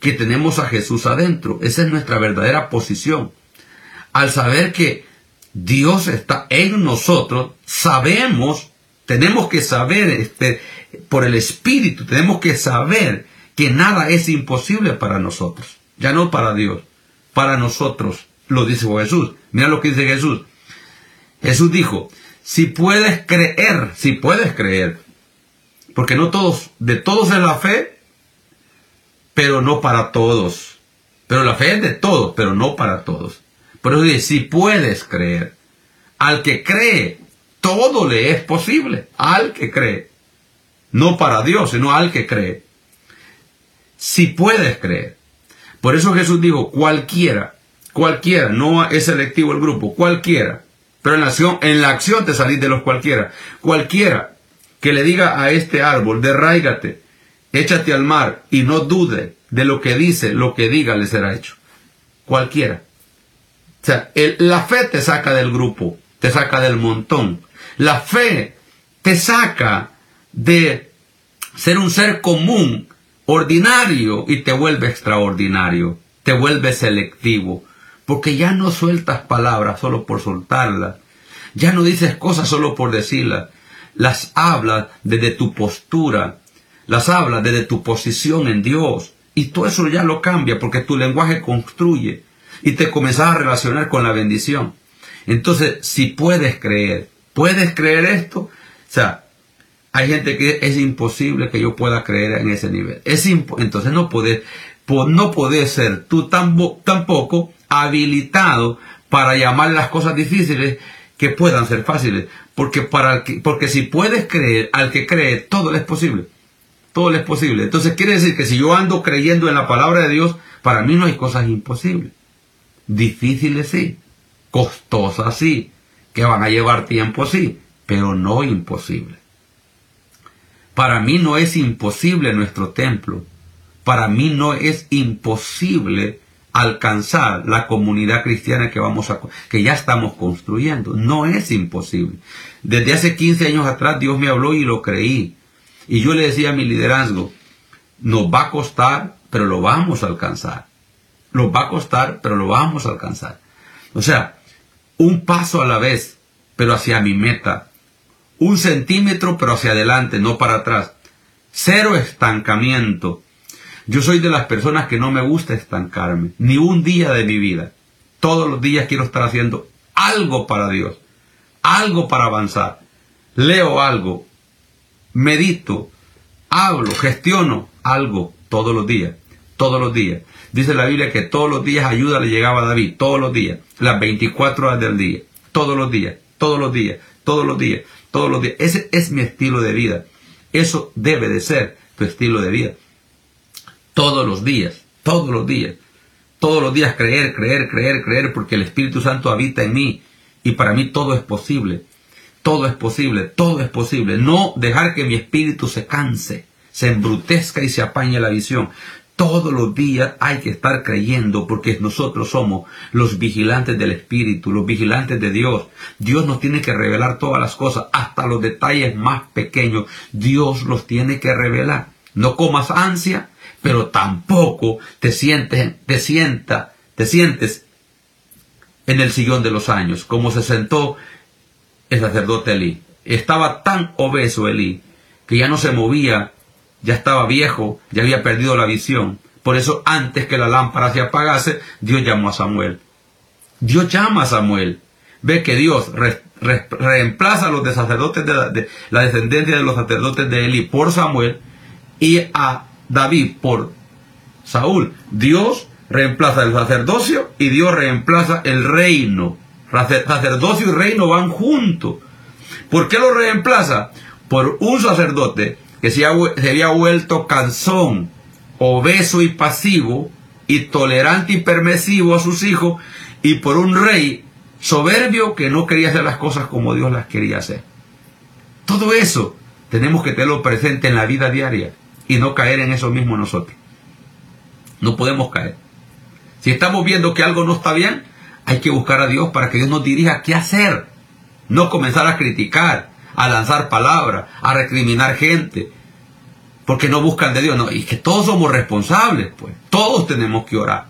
que tenemos a Jesús adentro? Esa es nuestra verdadera posición. Al saber que Dios está en nosotros, sabemos, tenemos que saber este, por el Espíritu, tenemos que saber que nada es imposible para nosotros, ya no para Dios, para nosotros, lo dice Jesús. Mira lo que dice Jesús. Jesús dijo, si puedes creer, si puedes creer, porque no todos, de todos es la fe, pero no para todos. Pero la fe es de todos, pero no para todos. Por eso dice, si puedes creer, al que cree, todo le es posible, al que cree. No para Dios, sino al que cree. Si puedes creer. Por eso Jesús dijo, cualquiera, cualquiera, no es selectivo el grupo, cualquiera pero en la acción, en la acción te salís de los cualquiera. Cualquiera que le diga a este árbol, derráigate, échate al mar y no dude de lo que dice, lo que diga le será hecho. Cualquiera. O sea, la fe te saca del grupo, te saca del montón. La fe te saca de ser un ser común, ordinario, y te vuelve extraordinario, te vuelve selectivo, porque ya no sueltas palabras solo por soltarlas. Ya no dices cosas solo por decirlas. Las hablas desde tu postura. Las hablas desde tu posición en Dios. Y todo eso ya lo cambia porque tu lenguaje construye. Y te comenzás a relacionar con la bendición. Entonces, si puedes creer, ¿puedes creer esto? O sea, hay gente que es imposible que yo pueda creer en ese nivel. Es entonces no puedes, no puedes ser tú tampoco habilitado para llamar las cosas difíciles que puedan ser fáciles. Porque, para porque si puedes creer, al que cree, todo le es posible. Todo es posible. Entonces quiere decir que si yo ando creyendo en la palabra de Dios, para mí no hay cosas imposibles. Difíciles sí. Costosas sí. Que van a llevar tiempo sí. Pero no imposible. Para mí no es imposible nuestro templo. Para mí no es imposible alcanzar la comunidad cristiana que vamos a que ya estamos construyendo. No es imposible. Desde hace 15 años atrás Dios me habló y lo creí. Y yo le decía a mi liderazgo, nos va a costar, pero lo vamos a alcanzar. Nos va a costar, pero lo vamos a alcanzar. O sea, un paso a la vez, pero hacia mi meta. Un centímetro, pero hacia adelante, no para atrás. Cero estancamiento. Yo soy de las personas que no me gusta estancarme, ni un día de mi vida. Todos los días quiero estar haciendo algo para Dios, algo para avanzar. Leo algo, medito, hablo, gestiono algo todos los días, todos los días. Dice la Biblia que todos los días ayuda le llegaba a David, todos los días, las 24 horas del día, todos los días, todos los días, todos los días, todos los días. Ese es mi estilo de vida. Eso debe de ser tu estilo de vida todos los días, todos los días, todos los días creer, creer, creer, creer, porque el Espíritu Santo habita en mí y para mí todo es posible, todo es posible, todo es posible. No dejar que mi espíritu se canse, se embrutezca y se apañe la visión. Todos los días hay que estar creyendo porque nosotros somos los vigilantes del Espíritu, los vigilantes de Dios. Dios nos tiene que revelar todas las cosas, hasta los detalles más pequeños. Dios los tiene que revelar. No comas ansia, pero tampoco te sientes, te sienta, te sientes en el sillón de los años, como se sentó el sacerdote Elí. Estaba tan obeso Elí que ya no se movía ya estaba viejo, ya había perdido la visión. Por eso antes que la lámpara se apagase, Dios llamó a Samuel. Dios llama a Samuel. Ve que Dios reemplaza a los de sacerdotes de la, de la, descendencia de los sacerdotes de Eli por Samuel y a David por Saúl. Dios reemplaza el sacerdocio y Dios reemplaza el reino. Sacerdocio y reino van juntos. ¿Por qué lo reemplaza? Por un sacerdote que se había vuelto cansón, obeso y pasivo, y tolerante y permisivo a sus hijos, y por un rey soberbio que no quería hacer las cosas como Dios las quería hacer. Todo eso tenemos que tenerlo presente en la vida diaria y no caer en eso mismo nosotros. No podemos caer. Si estamos viendo que algo no está bien, hay que buscar a Dios para que Dios nos dirija qué hacer. No comenzar a criticar, a lanzar palabras, a recriminar gente, porque no buscan de Dios. No, y que todos somos responsables, pues. Todos tenemos que orar.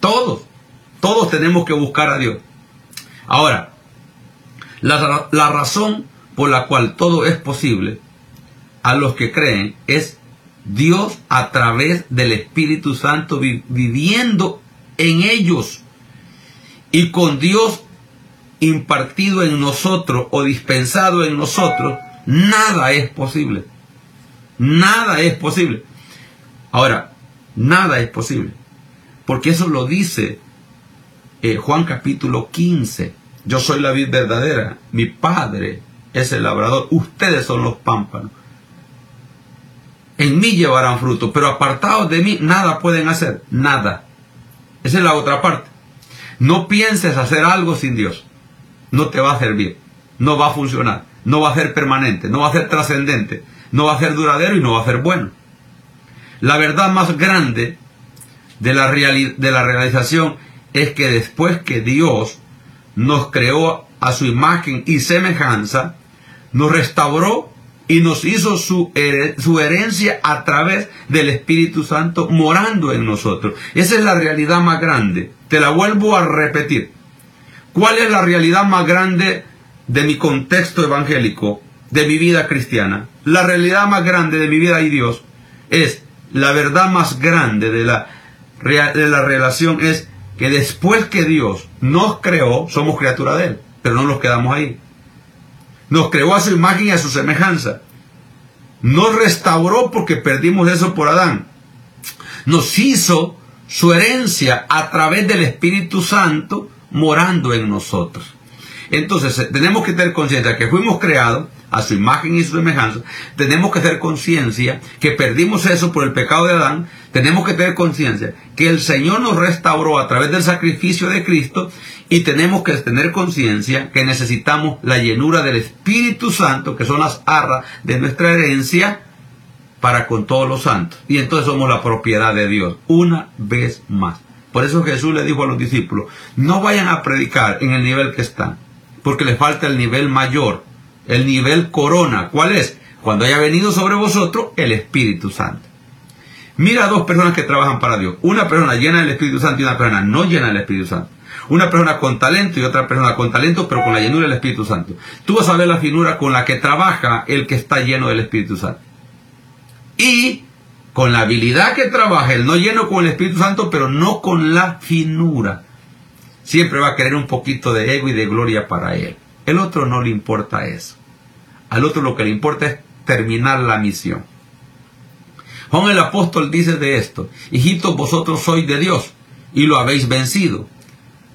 Todos. Todos tenemos que buscar a Dios. Ahora, la, la razón por la cual todo es posible a los que creen es Dios a través del Espíritu Santo viviendo en ellos y con Dios impartido en nosotros o dispensado en nosotros, nada es posible. Nada es posible. Ahora, nada es posible. Porque eso lo dice eh, Juan capítulo 15. Yo soy la vid verdadera, mi padre es el labrador, ustedes son los pámpanos. En mí llevarán fruto, pero apartados de mí nada pueden hacer, nada. Esa es la otra parte. No pienses hacer algo sin Dios. No te va a servir. No va a funcionar. No va a ser permanente. No va a ser trascendente. No va a ser duradero y no va a ser bueno. La verdad más grande de la, de la realización es que después que Dios nos creó a su imagen y semejanza, nos restauró y nos hizo su, herencia a través del Espíritu Santo morando en nosotros. Esa es la realidad más grande. Te la vuelvo a repetir. ¿Cuál es la realidad más grande de mi contexto evangélico, de mi vida cristiana? La realidad más grande de mi vida y Dios es, la verdad más grande de la, de la relación es que después que Dios nos creó, somos criatura de Él, pero no nos quedamos ahí. Nos creó a su imagen y a su semejanza. Nos restauró porque perdimos eso por Adán. Nos hizo su herencia a través del Espíritu Santo morando en nosotros. Entonces eh, tenemos que tener conciencia que fuimos creados a su imagen y su semejanza. Tenemos que tener conciencia que perdimos eso por el pecado de Adán. Tenemos que tener conciencia que el Señor nos restauró a través del sacrificio de Cristo y tenemos que tener conciencia que necesitamos la llenura del Espíritu Santo, que son las arras de nuestra herencia, para con todos los santos. Y entonces somos la propiedad de Dios, una vez más. Por eso Jesús le dijo a los discípulos, no vayan a predicar en el nivel que están, porque les falta el nivel mayor, el nivel corona. ¿Cuál es? Cuando haya venido sobre vosotros el Espíritu Santo. Mira a dos personas que trabajan para Dios. Una persona llena del Espíritu Santo y una persona no llena del Espíritu Santo. Una persona con talento y otra persona con talento, pero con la llenura del Espíritu Santo. Tú vas a ver la finura con la que trabaja el que está lleno del Espíritu Santo. Y con la habilidad que trabaja, el no lleno con el Espíritu Santo, pero no con la finura. Siempre va a querer un poquito de ego y de gloria para él. El otro no le importa eso. Al otro lo que le importa es terminar la misión. Juan el apóstol dice de esto, hijitos vosotros sois de Dios y lo habéis vencido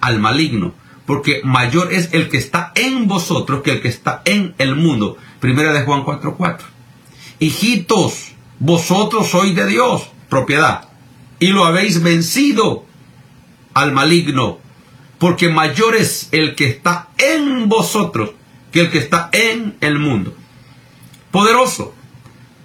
al maligno, porque mayor es el que está en vosotros que el que está en el mundo. Primera de Juan 4:4. Hijitos, vosotros sois de Dios, propiedad, y lo habéis vencido al maligno, porque mayor es el que está en vosotros que el que está en el mundo. Poderoso.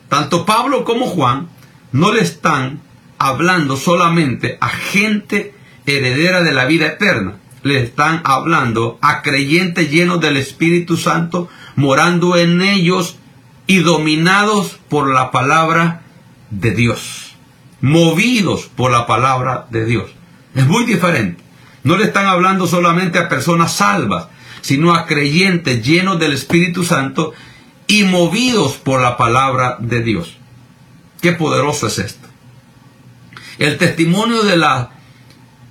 Tanto Pablo como Juan no le están hablando solamente a gente heredera de la vida eterna. Le están hablando a creyentes llenos del Espíritu Santo, morando en ellos y dominados por la palabra de Dios, movidos por la palabra de Dios. Es muy diferente. No le están hablando solamente a personas salvas, sino a creyentes llenos del Espíritu Santo y movidos por la palabra de Dios. Qué poderoso es esto. El testimonio de la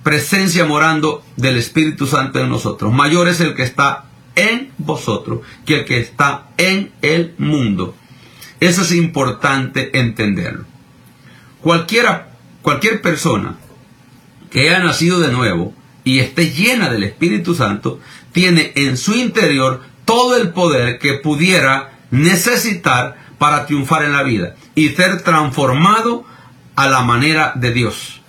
presencia morando del Espíritu Santo en nosotros. Mayor es el que está en vosotros que el que está en el mundo. Eso es importante entenderlo. Cualquiera, cualquier persona que haya nacido de nuevo y esté llena del Espíritu Santo, tiene en su interior todo el poder que pudiera necesitar para triunfar en la vida y ser transformado a la manera de Dios.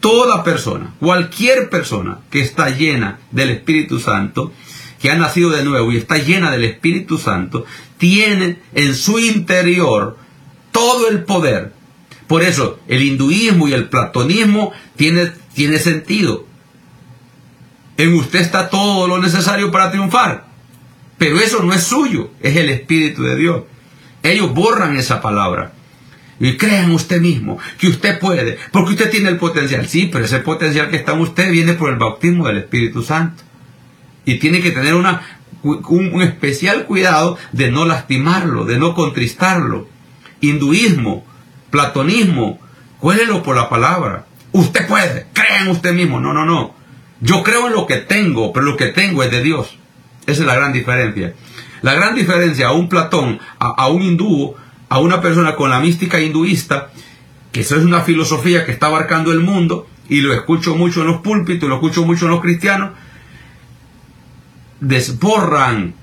Toda persona, cualquier persona que está llena del Espíritu Santo, que ha nacido de nuevo y está llena del Espíritu Santo, tiene en su interior todo el poder. Por eso el hinduismo y el platonismo tiene, tiene sentido. En usted está todo lo necesario para triunfar. Pero eso no es suyo, es el Espíritu de Dios. Ellos borran esa palabra. Y crean usted mismo que usted puede, porque usted tiene el potencial. Sí, pero ese potencial que está en usted viene por el bautismo del Espíritu Santo. Y tiene que tener una, un, especial cuidado de no lastimarlo, de no contristarlo. Hinduismo, platonismo, cuélelo por la palabra. Usted puede, crean usted mismo. No, no, no. Yo creo en lo que tengo, pero lo que tengo es de Dios. Esa es la gran diferencia. La gran diferencia a un Platón, a, un hindú, a una persona con la mística hinduista, que eso es una filosofía que está abarcando el mundo, y lo escucho mucho en los púlpitos, lo escucho mucho en los cristianos, desborran,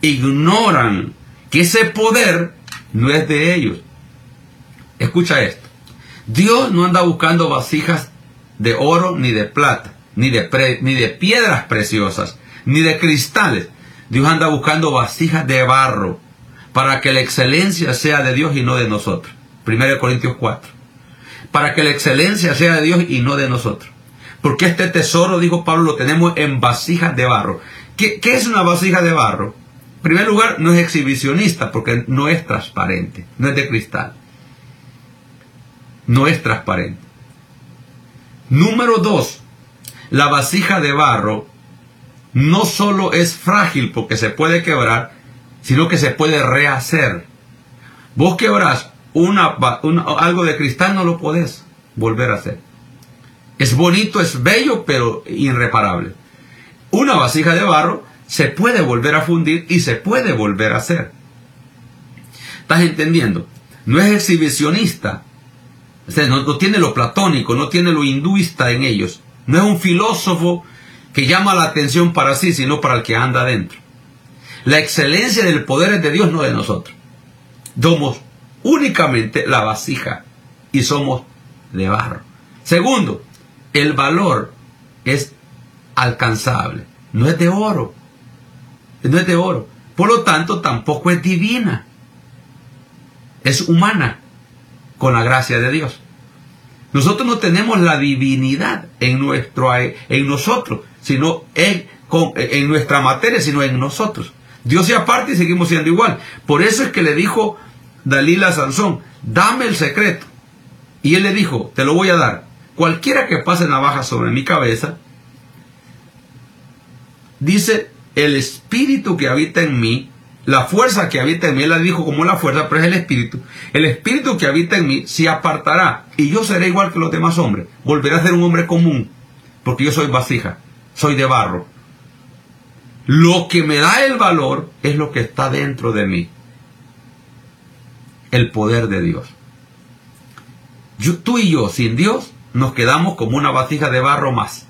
ignoran que ese poder no es de ellos. Escucha esto. Dios no anda buscando vasijas de oro ni de plata, ni de, ni de piedras preciosas, ni de cristales. Dios anda buscando vasijas de barro para que la excelencia sea de Dios y no de nosotros. 1 Corintios 4. Para que la excelencia sea de Dios y no de nosotros. Porque este tesoro, dijo Pablo, lo tenemos en vasijas de barro. ¿Qué, ¿Qué, es una vasija de barro? En primer lugar, no es exhibicionista porque no es transparente, no es de cristal. No es transparente. Número dos, la vasija de barro no solo es frágil porque se puede quebrar, sino que se puede rehacer. Vos quebras una, algo de cristal, no lo podés volver a hacer. Es bonito, es bello, pero irreparable. Una vasija de barro se puede volver a fundir y se puede volver a hacer. ¿Estás entendiendo? No es exhibicionista. no tiene lo platónico, no tiene lo hinduista en ellos. No es un filósofo que llama la atención para sí, sino para el que anda adentro. La excelencia del poder es de Dios, no de nosotros. Somos únicamente la vasija y somos de barro. Segundo, el valor es alcanzable, no es de oro, no es de oro. Por lo tanto, tampoco es divina, es humana con la gracia de Dios. Nosotros no tenemos la divinidad en, nuestro, en nosotros, sino en, nuestra materia, sino en nosotros. Dios se aparte y seguimos siendo igual. Por eso es que le dijo Dalila a Sansón, dame el secreto. Y él le dijo, te lo voy a dar. Cualquiera que pase navaja sobre mi cabeza, dice, el espíritu que habita en mí, la fuerza que habita en mí, él la dijo como la fuerza, pero es el espíritu. El espíritu que habita en mí se apartará y yo seré igual que los demás hombres. Volveré a ser un hombre común, porque yo soy vasija, soy de barro. Lo que me da el valor es lo que está dentro de mí. El poder de Dios. tú y yo, sin Dios, nos quedamos como una vasija de barro más.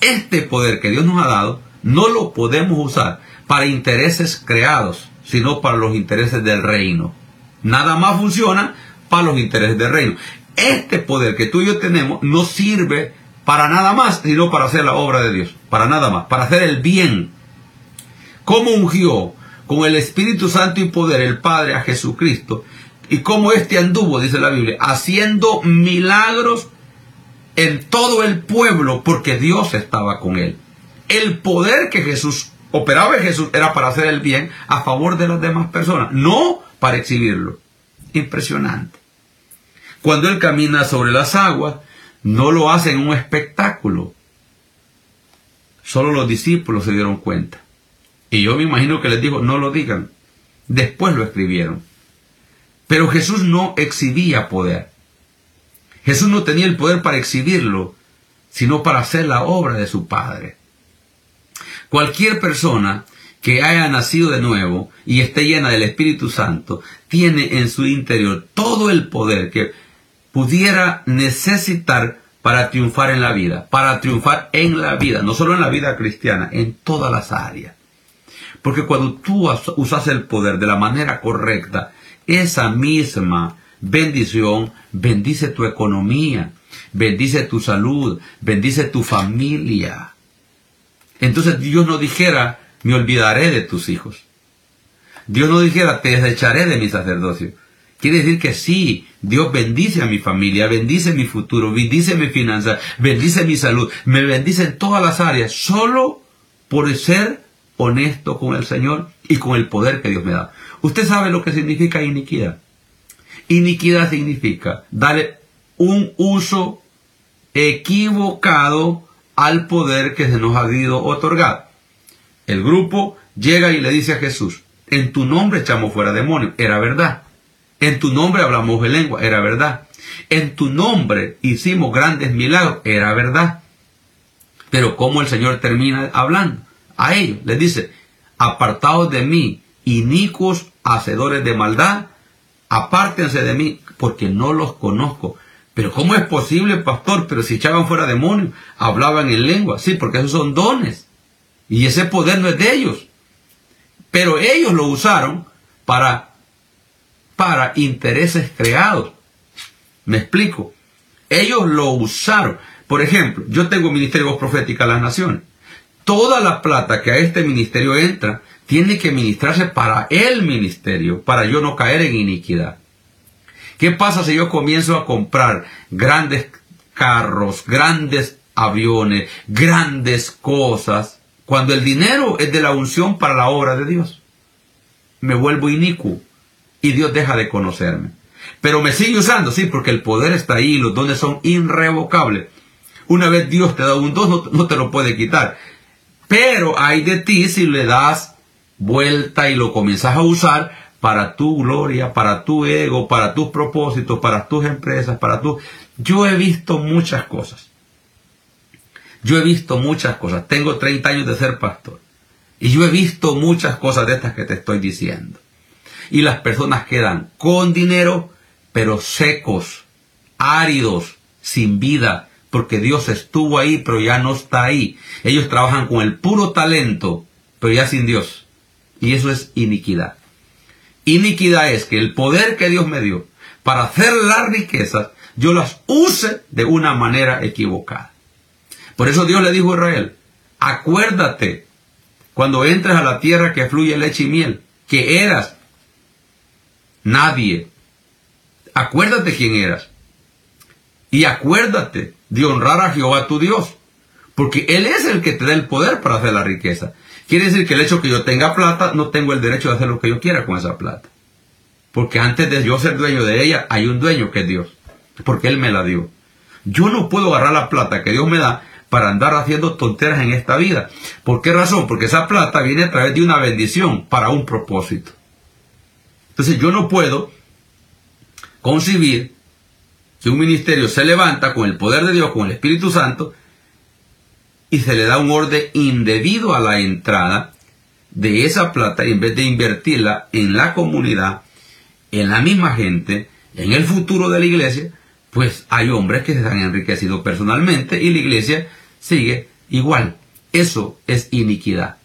Este poder que Dios nos ha dado, no lo podemos usar para intereses creados, sino para los intereses del reino. Nada más funciona para los intereses del reino. Este poder que tú y yo tenemos no sirve para nada más, sino para hacer la obra de Dios, para nada más, para hacer el bien. ¿Cómo ungió con el Espíritu Santo y poder el Padre a Jesucristo? Y cómo éste anduvo, dice la Biblia, haciendo milagros en todo el pueblo, porque Dios estaba con él. El poder que Jesús operaba Jesús era para hacer el bien a favor de las demás personas, no para exhibirlo. Impresionante. Cuando él camina sobre las aguas, no lo hace en un espectáculo. Solo los discípulos se dieron cuenta. Y yo me imagino que les dijo, no lo digan. Después lo escribieron. Pero Jesús no exhibía poder. Jesús no tenía el poder para exhibirlo, sino para hacer la obra de su Padre. Cualquier persona que haya nacido de nuevo y esté llena del Espíritu Santo, tiene en su interior todo el poder que pudiera necesitar para triunfar en la vida, para triunfar en la vida, no solo en la vida cristiana, en todas las áreas. Porque cuando tú usas el poder de la manera correcta, esa misma bendición bendice tu economía, bendice tu salud, bendice tu familia. Entonces Dios no dijera, me olvidaré de tus hijos. Dios no dijera, te desecharé de mi sacerdocio. Quiere decir que sí, Dios bendice a mi familia, bendice mi futuro, bendice mi finanzas, bendice mi salud, me bendice en todas las áreas, solo por ser honesto con el Señor y con el poder que Dios me da. Usted sabe lo que significa iniquidad. Iniquidad significa darle un uso equivocado al poder que se nos ha sido otorgado. El grupo llega y le dice a Jesús, en tu nombre echamos fuera demonios, era verdad. En tu nombre hablamos de lengua, era verdad. En tu nombre hicimos grandes milagros, era verdad. Pero ¿cómo el Señor termina hablando? A ellos les dice, apartados de mí, inicuos hacedores de maldad, apártense de mí, porque no los conozco. Pero ¿cómo es posible, pastor? Pero si echaban fuera demonios, hablaban en lengua. Sí, porque esos son dones. Y ese poder no es de ellos. Pero ellos lo usaron para, para intereses creados. Me explico. Ellos lo usaron. Por ejemplo, yo tengo ministerio de profética a las naciones. Toda la plata que a este ministerio entra tiene que ministrarse para el ministerio, para yo no caer en iniquidad. ¿Qué pasa si yo comienzo a comprar grandes carros, grandes aviones, grandes cosas? Cuando el dinero es de la unción para la obra de Dios, me vuelvo inicuo y Dios deja de conocerme. Pero me sigue usando, sí, porque el poder está ahí, los dones son irrevocables. Una vez Dios te da un don, no, no te lo puede quitar. Pero hay de ti si le das vuelta y lo comienzas a usar para tu gloria, para tu ego, para tus propósitos, para tus empresas, para tu... Yo he visto muchas cosas. Yo he visto muchas cosas. Tengo 30 años de ser pastor. Y yo he visto muchas cosas de estas que te estoy diciendo. Y las personas quedan con dinero, pero secos, áridos, sin vida, porque Dios estuvo ahí, pero ya no está ahí. Ellos trabajan con el puro talento, pero ya sin Dios. Y eso es iniquidad. Iniquidad es que el poder que Dios me dio para hacer las riquezas, yo las use de una manera equivocada. Por eso Dios le dijo a Israel, acuérdate cuando entres a la tierra que fluye leche y miel, que eras nadie. Acuérdate quién eras. Y acuérdate de honrar a Jehová tu Dios, porque Él es el que te da el poder para hacer la riqueza. Quiere decir que el hecho que yo tenga plata, no tengo el derecho de hacer lo que yo quiera con esa plata. Porque antes de yo ser dueño de ella, hay un dueño que es Dios, porque Él me la dio. Yo no puedo agarrar la plata que Dios me da para andar haciendo tonteras en esta vida. ¿Por qué razón? Porque esa plata viene a través de una bendición para un propósito. Entonces yo no puedo concebir que un ministerio se levanta con el poder de Dios, con el Espíritu Santo, y se le da un orden indebido a la entrada de esa plata y en vez de invertirla en la comunidad, en la misma gente, en el futuro de la iglesia, pues hay hombres que se han enriquecido personalmente y la iglesia sigue igual. Eso es iniquidad.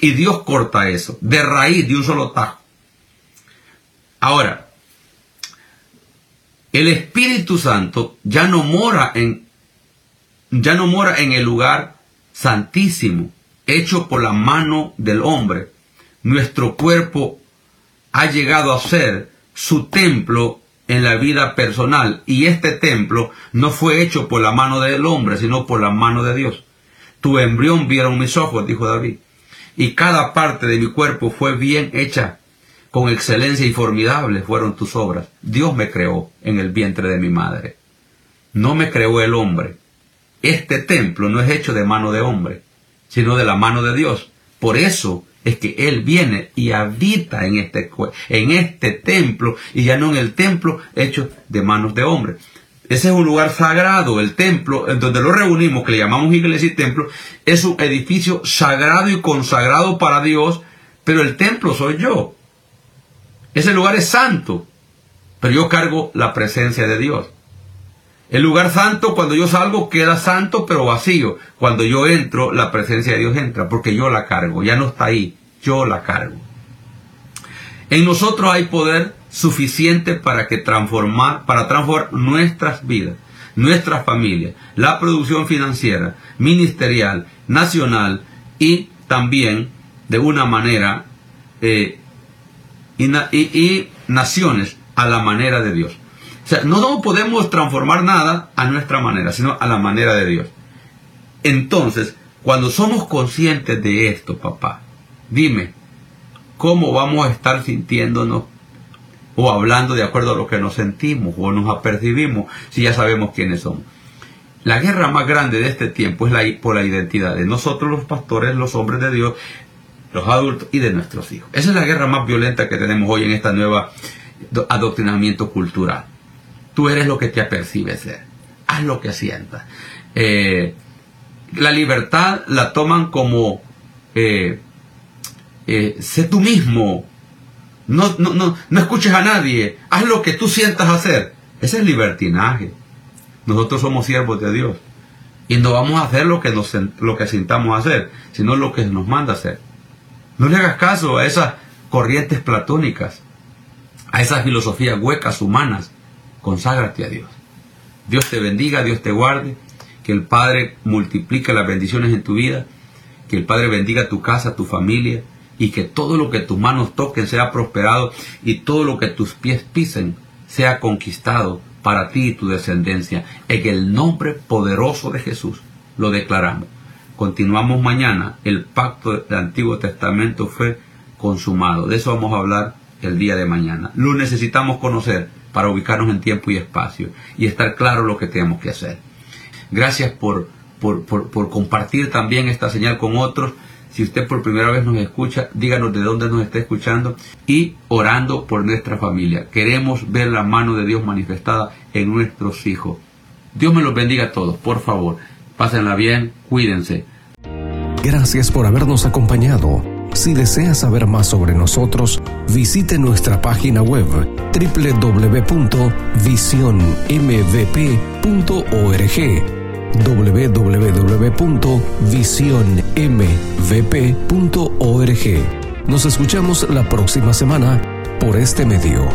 Y Dios corta eso, de raíz, de un solo tajo. Ahora, el Espíritu Santo ya no mora en, ya no mora en el lugar santísimo, hecho por la mano del hombre. Nuestro cuerpo ha llegado a ser su templo en la vida personal. Y este templo no fue hecho por la mano del hombre, sino por la mano de Dios. Tu embrión vieron mis ojos, dijo David. Y cada parte de mi cuerpo fue bien hecha. Con excelencia y formidable fueron tus obras. Dios me creó en el vientre de mi madre. No me creó el hombre. Este templo no es hecho de mano de hombre, sino de la mano de Dios. Por eso es que Él viene y habita en este, en este templo y ya no en el templo hecho de manos de hombres. Ese es un lugar sagrado, el templo, en donde lo reunimos, que le llamamos iglesia y templo, es un edificio sagrado y consagrado para Dios, pero el templo soy yo. Ese lugar es santo, pero yo cargo la presencia de Dios. El lugar santo, cuando yo salgo, queda santo pero vacío. Cuando yo entro, la presencia de Dios entra, porque yo la cargo, ya no está ahí, yo la cargo. En nosotros hay poder suficiente para que transformar, para transformar nuestras vidas, nuestras familias, la producción financiera, ministerial, nacional y también de una manera eh, y naciones a la manera de Dios. O sea, no podemos transformar nada a nuestra manera, sino a la manera de Dios. Entonces, cuando somos conscientes de esto, papá, dime, ¿cómo vamos a estar sintiéndonos o hablando de acuerdo a lo que nos sentimos o nos apercibimos si ya sabemos quiénes somos? La guerra más grande de este tiempo es la, por la identidad de nosotros los pastores, los hombres de Dios, los adultos y de nuestros hijos. Esa es la guerra más violenta que tenemos hoy en esta nueva adoctrinamiento cultural. Tú eres lo que te apercibes ser. Haz lo que sientas. Eh, la libertad la toman como eh, eh, sé tú mismo. No, no, no, no escuches a nadie. Haz lo que tú sientas hacer. Ese es libertinaje. Nosotros somos siervos de Dios. Y no vamos a hacer lo que, nos, lo que sintamos hacer, sino lo que nos manda hacer. No le hagas caso a esas corrientes platónicas, a esas filosofías huecas humanas conságrate a Dios. Dios te bendiga, Dios te guarde, que el Padre multiplique las bendiciones en tu vida, que el Padre bendiga tu casa, tu familia, y que todo lo que tus manos toquen sea prosperado y todo lo que tus pies pisen sea conquistado para ti y tu descendencia. En el nombre poderoso de Jesús lo declaramos. Continuamos mañana. El pacto del Antiguo Testamento fue consumado. De eso vamos a hablar el día de mañana. Lo necesitamos conocer para ubicarnos en tiempo y espacio y estar claro lo que tenemos que hacer. Gracias por, por, compartir también esta señal con otros. Si usted por primera vez nos escucha, díganos de dónde nos está escuchando y orando por nuestra familia. Queremos ver la mano de Dios manifestada en nuestros hijos. Dios me los bendiga a todos, por favor. Pásenla bien, cuídense. Gracias por habernos acompañado. Si desea saber más sobre nosotros, visite nuestra página web www.visionmvp.org www.visionmvp.org Nos escuchamos la próxima semana por este medio.